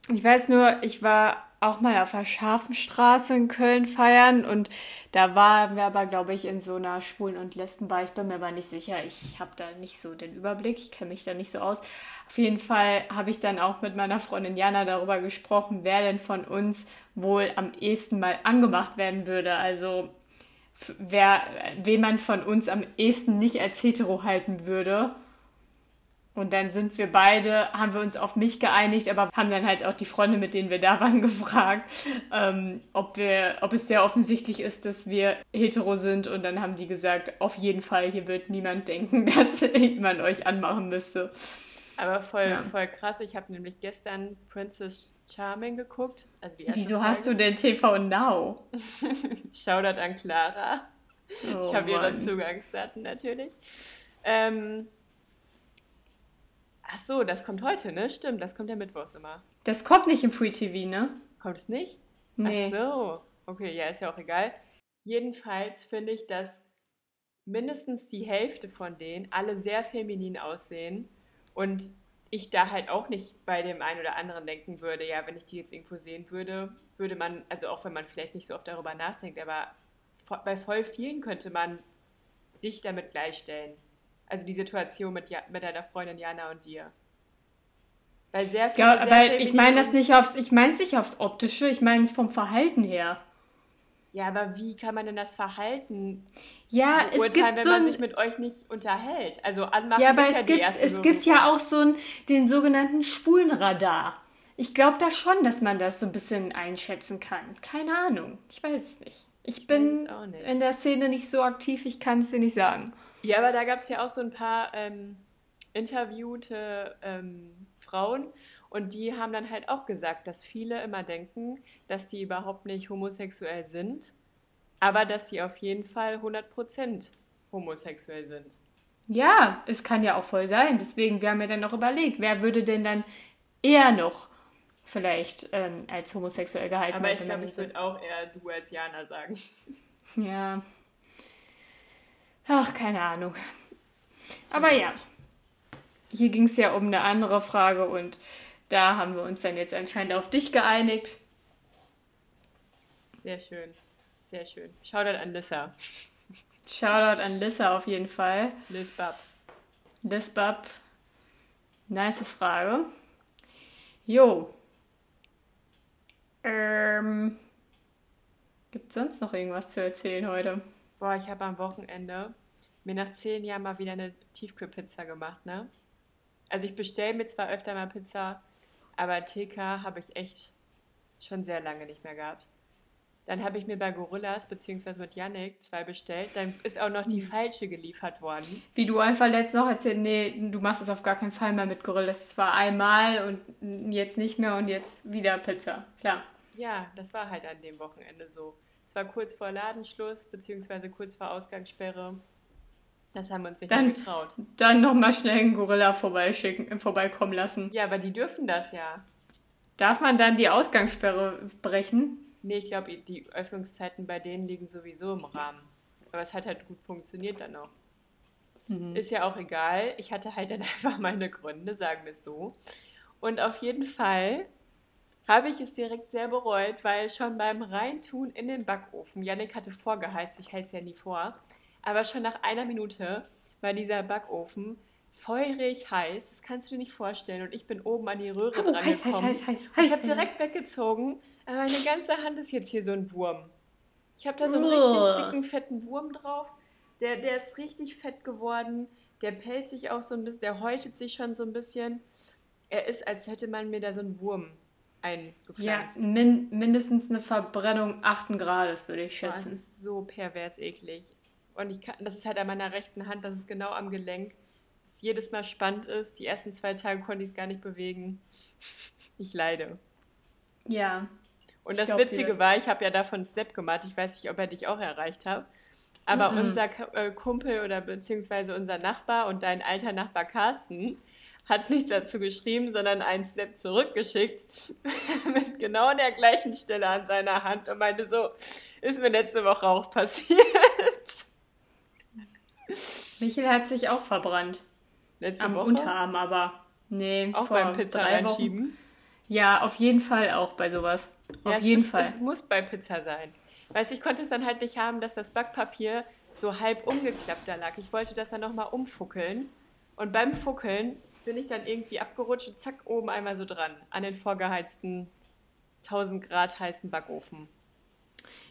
Ich weiß nur, ich war auch mal auf der Scharfenstraße in Köln feiern und da waren wir aber, glaube ich, in so einer Schwulen- und Lesbenbar. Ich bin mir aber nicht sicher. Ich habe da nicht so den Überblick. Ich kenne mich da nicht so aus. Auf jeden Fall habe ich dann auch mit meiner Freundin Jana darüber gesprochen, wer denn von uns wohl am ehesten mal angemacht werden würde. Also wer, wen man von uns am ehesten nicht als hetero halten würde. Und dann sind wir beide, haben wir uns auf mich geeinigt, aber haben dann halt auch die Freunde, mit denen wir da waren, gefragt, ähm, ob, wir, ob es sehr offensichtlich ist, dass wir hetero sind. Und dann haben die gesagt, auf jeden Fall, hier wird niemand denken, dass man euch anmachen müsste. Aber voll, Ja. voll krass. Ich habe nämlich gestern Princess Charming geguckt. Also Wieso hast du Folge. denn TV Now? Shoutout an Clara. Oh, ich habe ihre. Zugangsdaten natürlich. Ähm, ach so, das kommt heute, ne? Stimmt, das kommt ja mittwochs immer. Das kommt nicht im Free TV, ne? Kommt es nicht? Nee. Ach so. Okay, ja, ist ja auch egal. Jedenfalls finde ich, dass mindestens die Hälfte von denen alle sehr feminin aussehen und ich da halt auch nicht bei dem einen oder anderen denken würde, ja, wenn ich die jetzt irgendwo sehen würde, würde man, also auch wenn man vielleicht nicht so oft darüber nachdenkt, aber bei voll vielen könnte man dich damit gleichstellen. Also die Situation mit, ja mit deiner Freundin Jana und dir. Weil sehr viele Ja, sehr aber ich feminin meine das nicht aufs, ich meine es nicht aufs Optische, ich meine es vom Verhalten her. Ja, aber wie kann man denn das Verhalten Ja, es beurteilen, gibt wenn so man sich mit euch nicht unterhält? Also anmachen Ja, aber ja es die gibt, es gibt ja auch so einen, den sogenannten Spulenradar. Ich glaube da schon, dass man das so ein bisschen einschätzen kann. Keine Ahnung. Ich weiß es nicht. Ich bin auch nicht. in der Szene nicht so aktiv, ich kann es dir nicht sagen. Ja, aber da gab es ja auch so ein paar ähm, interviewte ähm, Frauen und die haben dann halt auch gesagt, dass viele immer denken, dass sie überhaupt nicht homosexuell sind, aber dass sie auf jeden Fall 100% homosexuell sind. Ja, es kann ja auch voll sein. Deswegen, wir haben ja dann noch überlegt, wer würde denn dann eher noch vielleicht ähm, als homosexuell gehalten Aber ich werden, glaube, ich würde auch eher du als Jana sagen. Ja. Ach, keine Ahnung. Aber ja, hier ging es ja um eine andere Frage und da haben wir uns dann jetzt anscheinend auf dich geeinigt. Sehr schön, sehr schön. Shoutout an Lissa. Shoutout an Lissa auf jeden Fall. Liz Bab. Lisbab, nice Frage. Jo. Ähm, gibt sonst noch irgendwas zu erzählen heute? Boah, ich habe am Wochenende mir nach zehn Jahren mal wieder eine Tiefkühlpizza gemacht, ne? Also ich bestelle mir zwar öfter mal Pizza, aber TK habe ich echt schon sehr lange nicht mehr gehabt. Dann habe ich mir bei Gorillas beziehungsweise mit Yannick zwei bestellt. Dann ist auch noch die falsche geliefert worden. Wie du einfach letztens noch erzählt, nee, du machst es auf gar keinen Fall mehr mit Gorillas. Es war einmal und jetzt nicht mehr und jetzt wieder Pizza. Klar. Ja, das war halt an dem Wochenende so. Es war kurz vor Ladenschluss beziehungsweise kurz vor Ausgangssperre. Das haben wir uns nicht Dann- getraut. Dann nochmal schnell einen Gorilla vorbeischicken, äh, vorbeikommen lassen. Ja, aber die dürfen das ja. Darf man dann die Ausgangssperre brechen? Nee, ich glaube, die Öffnungszeiten bei denen liegen sowieso im Rahmen. Aber es hat halt gut funktioniert dann auch. Ist ja auch egal. Ich hatte halt dann einfach meine Gründe, sagen wir es so. Und auf jeden Fall habe ich es direkt sehr bereut, weil schon beim Reintun in den Backofen, Yannick hatte vorgeheizt, ich heiz es ja nie vor, aber schon nach einer Minute war dieser Backofen feurig heiß, das kannst du dir nicht vorstellen. Und ich bin oben an die Röhre Oh, dran heiß, heiß, gekommen. heiß, heiß, ich heiß, habe heiß. direkt weggezogen, aber meine ganze Hand ist jetzt hier so ein Wurm. Ich habe da so einen richtig dicken, fetten Wurm drauf. Der, der ist richtig fett geworden. Der pellt sich auch so ein bisschen, der häutet sich schon so ein bisschen. Er ist, als hätte man mir da so einen Wurm Ja, eingepflanzt. min mindestens eine Verbrennung 8. Grades, würde ich schätzen. ist so pervers eklig. Und ich kann, das ist halt an meiner rechten Hand, das ist genau am Gelenk. Das jedes Mal spannend ist. Die ersten zwei Tage konnte ich es gar nicht bewegen. Ich leide. Ja. Und das glaub Witzige das. war, ich habe ja davon einen Snap gemacht. Ich weiß nicht, ob er dich auch erreicht hat. Aber Mhm. unser K- äh, Kumpel oder beziehungsweise unser Nachbar und dein alter Nachbar Carsten hat nichts dazu geschrieben, sondern einen Snap zurückgeschickt mit genau der gleichen Stelle an seiner Hand und meinte so, ist mir letzte Woche auch passiert. Michael hat sich auch verbrannt. Letzte Am Woche? Unterarm aber. Nee, Auch beim Pizza reinschieben. Ja, auf jeden Fall auch bei sowas. Ja, auf jeden ist, Fall. Es muss bei Pizza sein. Weißt du, ich konnte es dann halt nicht haben, dass das Backpapier so halb umgeklappt da lag. Ich wollte das dann nochmal umfuckeln. Und beim Fuckeln bin ich dann irgendwie abgerutscht und zack, oben einmal so dran. An den vorgeheizten 1000 Grad heißen Backofen.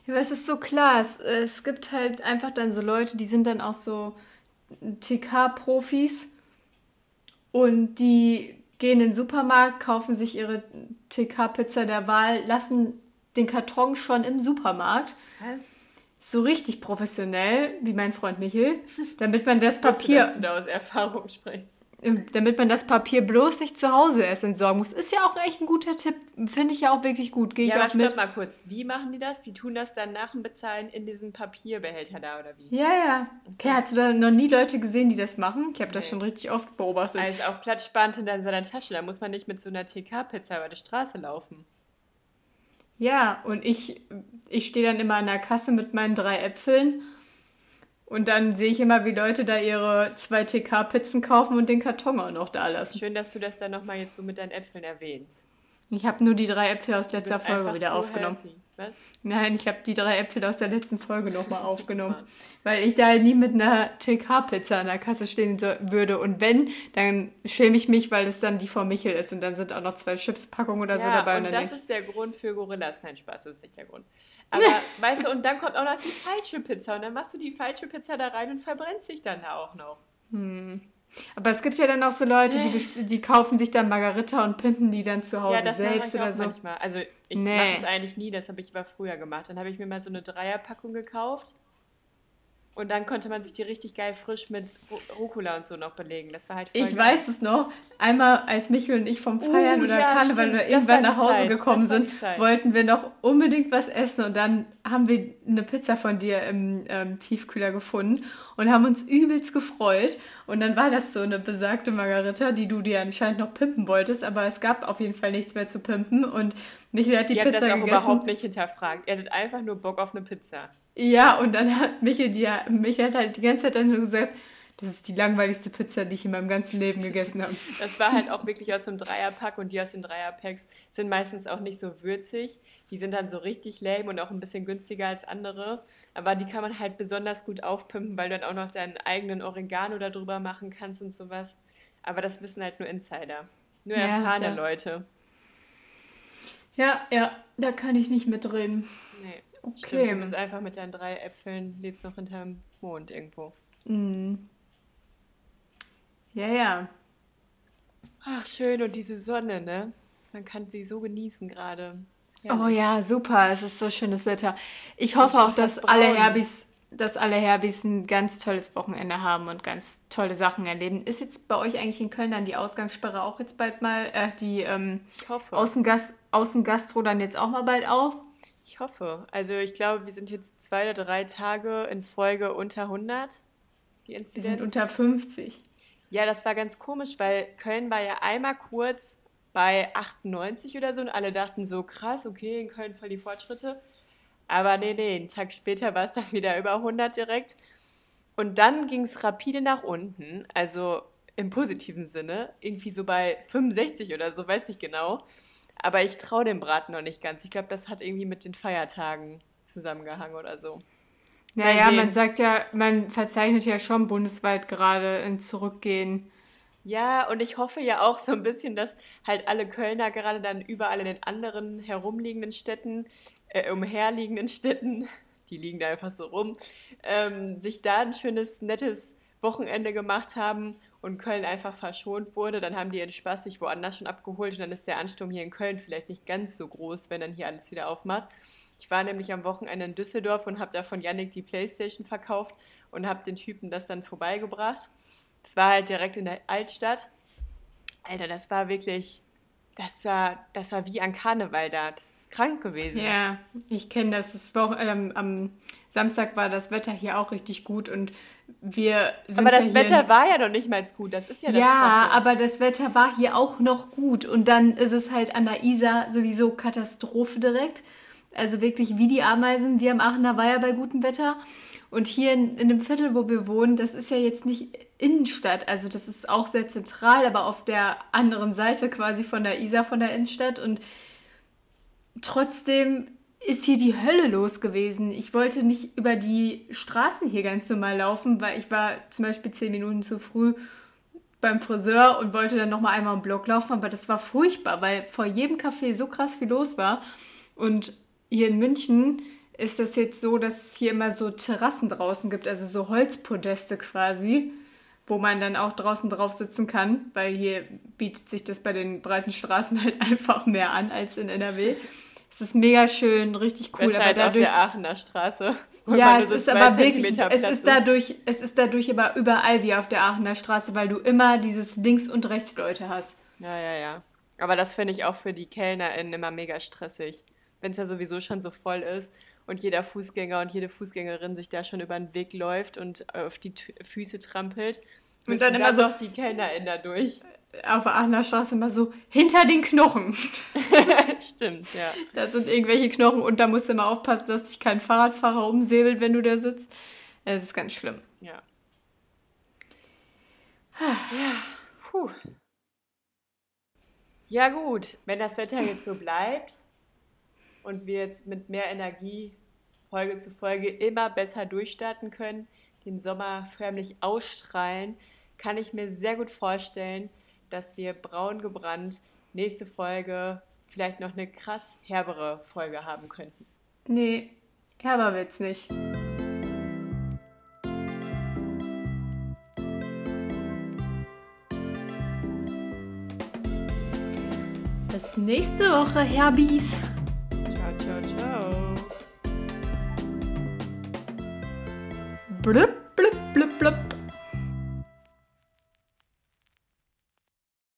Ja, aber es ist so klar. Es, es gibt halt einfach dann so Leute, die sind dann auch so TK-Profis und die gehen in den Supermarkt, kaufen sich ihre TK-Pizza der Wahl, lassen den Karton schon im Supermarkt. Was? So richtig professionell, wie mein Freund Michel, damit man das Papier. Papier, dass du da aus Erfahrung sprichst. Damit man das Papier bloß nicht zu Hause erst entsorgen muss. Ist ja auch echt ein guter Tipp. Finde ich ja auch wirklich gut. Gehe ich Ja, aber auch mit. stopp mal kurz. Wie machen die das? Die tun das dann nach dem Bezahlen in diesen Papierbehälter da, oder wie? Ja, ja. Okay, hast du da noch nie Leute gesehen, die das machen? Ich habe das schon richtig oft beobachtet. Also auch platzsparend in seiner Tasche. Da muss man nicht mit so einer TK-Pizza über die Straße laufen. Ja, und ich, ich stehe dann immer an der Kasse mit meinen drei Äpfeln und dann sehe ich immer, wie Leute da ihre zwei TK-Pizzen kaufen und den Karton auch noch da lassen. Schön, dass du das dann nochmal jetzt so mit deinen Äpfeln erwähnst. Ich habe nur die drei Äpfel aus letzter Folge wieder aufgenommen. healthy. Was? Nein, ich habe die drei Äpfel aus der letzten Folge nochmal aufgenommen. Weil ich da halt nie mit einer TK-Pizza an der Kasse stehen so, würde. Und wenn, dann schäme ich mich, weil es dann die von Michel ist. Und dann sind auch noch zwei Chips-Packungen oder so Ja, dabei. und dann das ist der Grund für Gorillas. Nein, Spaß, das ist nicht der Grund. Aber, weißt du, und dann kommt auch noch die falsche Pizza. Und dann machst du die falsche Pizza da rein und verbrennt sich dann da auch noch. Aber es gibt ja dann auch so Leute, die, die kaufen sich dann Margarita und pimpen die dann zu Hause ja, das mache selbst ich auch oder so. manchmal. Also ich Nee. mache es eigentlich nie, das habe ich aber früher gemacht. Dann habe ich mir mal so eine Dreierpackung gekauft. Und dann konnte man sich die richtig geil frisch mit Ru- Rucola und so noch belegen. Das war halt Ich geil. weiß es noch. Einmal, als Michel und ich vom Feiern Uh, oder ja, Karneval stimmt. oder irgendwann nach Hause Zeit. gekommen sind, wollten wir noch unbedingt was essen. Und dann haben wir eine Pizza von dir im ähm, Tiefkühler gefunden und haben uns übelst gefreut. Und dann war das so eine besagte Margarita, die du dir anscheinend noch pimpen wolltest. Aber es gab auf jeden Fall nichts mehr zu pimpen. Und Michel hat die Ihr habt Pizza das auch gegessen. überhaupt nicht hinterfragt. Ihr hattet einfach nur Bock auf eine Pizza. Ja, und dann hat Michael, die, Michael hat halt die ganze Zeit dann nur gesagt, das ist die langweiligste Pizza, die ich in meinem ganzen Leben gegessen habe. Das war halt auch wirklich aus einem Dreierpack und die aus den Dreierpacks sind meistens auch nicht so würzig. Die sind dann so richtig lame und auch ein bisschen günstiger als andere. Aber die kann man halt besonders gut aufpimpen, weil du dann auch noch deinen eigenen Oregano da drüber machen kannst und sowas. Aber das wissen halt nur Insider. Nur Ja, erfahrene da- Leute. Ja, ja, da kann ich nicht mitreden. Nee. Okay. Stimmt, du bist einfach mit deinen drei Äpfeln, lebst noch hinterm Mond irgendwo. Ja, ja. Ach, schön und diese Sonne, ne? Man kann sie so genießen gerade. Oh ja, super. Es ist so schönes Wetter. Ich hoffe bin auch, dass alle. Herbis, dass alle Herbis ein ganz tolles Wochenende haben und ganz tolle Sachen erleben. Ist jetzt bei euch eigentlich in Köln dann die Ausgangssperre auch jetzt bald mal, äh, die ähm, Ich hoffe. Außengas Außengastro dann jetzt auch mal bald auf? Ich hoffe. Also ich glaube, wir sind jetzt zwei oder drei Tage in Folge unter 100. Die Wir sind unter 50. ja, das war ganz komisch, weil Köln war ja einmal kurz bei 98 oder so und alle dachten so, krass, okay, in Köln voll die Fortschritte. Aber nee, nee, einen Tag später war es dann wieder über 100 direkt. Und dann ging es rapide nach unten, also im positiven Sinne, irgendwie so bei 65 oder so, weiß ich genau. Aber ich traue dem Braten noch nicht ganz. Ich glaube, das hat irgendwie mit den Feiertagen zusammengehangen oder so. Naja, man sagt ja, man verzeichnet ja schon bundesweit gerade ein Zurückgehen. Ja, und ich hoffe ja auch so ein bisschen, dass halt alle Kölner gerade dann überall in den anderen herumliegenden Städten, äh, umherliegenden Städten, die liegen da einfach so rum, ähm, sich da ein schönes, nettes Wochenende gemacht haben und Köln einfach verschont wurde. Dann haben die ihren Spaß sich woanders schon abgeholt und dann ist der Ansturm hier in Köln vielleicht nicht ganz so groß, wenn dann hier alles wieder aufmacht. Ich war nämlich am Wochenende in Düsseldorf und habe da von Yannick die Playstation verkauft und habe den Typen das dann vorbeigebracht. Das war halt direkt in der Altstadt. Alter, das war wirklich, das war, das war wie an Karneval da. Das ist krank gewesen. Ja, ich kenne das. das war auch, ähm, am Samstag war das Wetter hier auch richtig gut und wir sind Aber ja das hier Wetter war ja noch nicht mal gut. Das ist ja das Ja, Krasse. aber das Wetter war hier auch noch gut und dann ist es halt an der Isar sowieso Katastrophe direkt. Also wirklich wie die Ameisen. Wir am Aachener war ja bei gutem Wetter. Und hier in, in dem Viertel, wo wir wohnen, das ist ja jetzt nicht Innenstadt. Also das ist auch sehr zentral, aber auf der anderen Seite quasi von der Isar, von der Innenstadt. Und trotzdem ist hier die Hölle los gewesen. Ich wollte nicht über die Straßen hier ganz normal laufen, weil ich war zum Beispiel zehn Minuten zu früh beim Friseur und wollte dann nochmal einmal im Block laufen, aber das war furchtbar, weil vor jedem Café so krass viel los war. Und hier in München ist das jetzt so, dass es hier immer so Terrassen draußen gibt, also so Holzpodeste quasi, wo man dann auch draußen drauf sitzen kann, weil hier bietet sich das bei den breiten Straßen halt einfach mehr an als in NRW. Es ist mega schön, richtig cool, Besser aber auf dadurch der Aachener Straße. ja, es so ist aber wirklich, es ist dadurch, es ist dadurch aber überall wie auf der Aachener Straße, weil du immer dieses links und rechts Leute hast. Ja, ja, ja. Aber das finde ich auch für die KellnerInnen immer mega stressig. Wenn es ja sowieso schon so voll ist und jeder Fußgänger und jede Fußgängerin sich da schon über den Weg läuft und auf die Füße trampelt. Und dann immer so- noch die KellnerInnen da durch. Auf der Aachener Straße immer so hinter den Knochen. Stimmt, ja. Da sind irgendwelche Knochen und da musst du immer aufpassen, dass dich kein Fahrradfahrer umsäbelt, wenn du da sitzt. Es ist ganz schlimm. Ja. ja. Puh. Ja gut, wenn das Wetter jetzt so bleibt und wir jetzt mit mehr Energie Folge zu Folge immer besser durchstarten können, den Sommer förmlich ausstrahlen, kann ich mir sehr gut vorstellen, dass wir braun gebrannt nächste Folge vielleicht noch eine krass herbere Folge haben könnten. Nee, herber wird's nicht. Bis nächste Woche, Herbies. Ciao, ciao, ciao.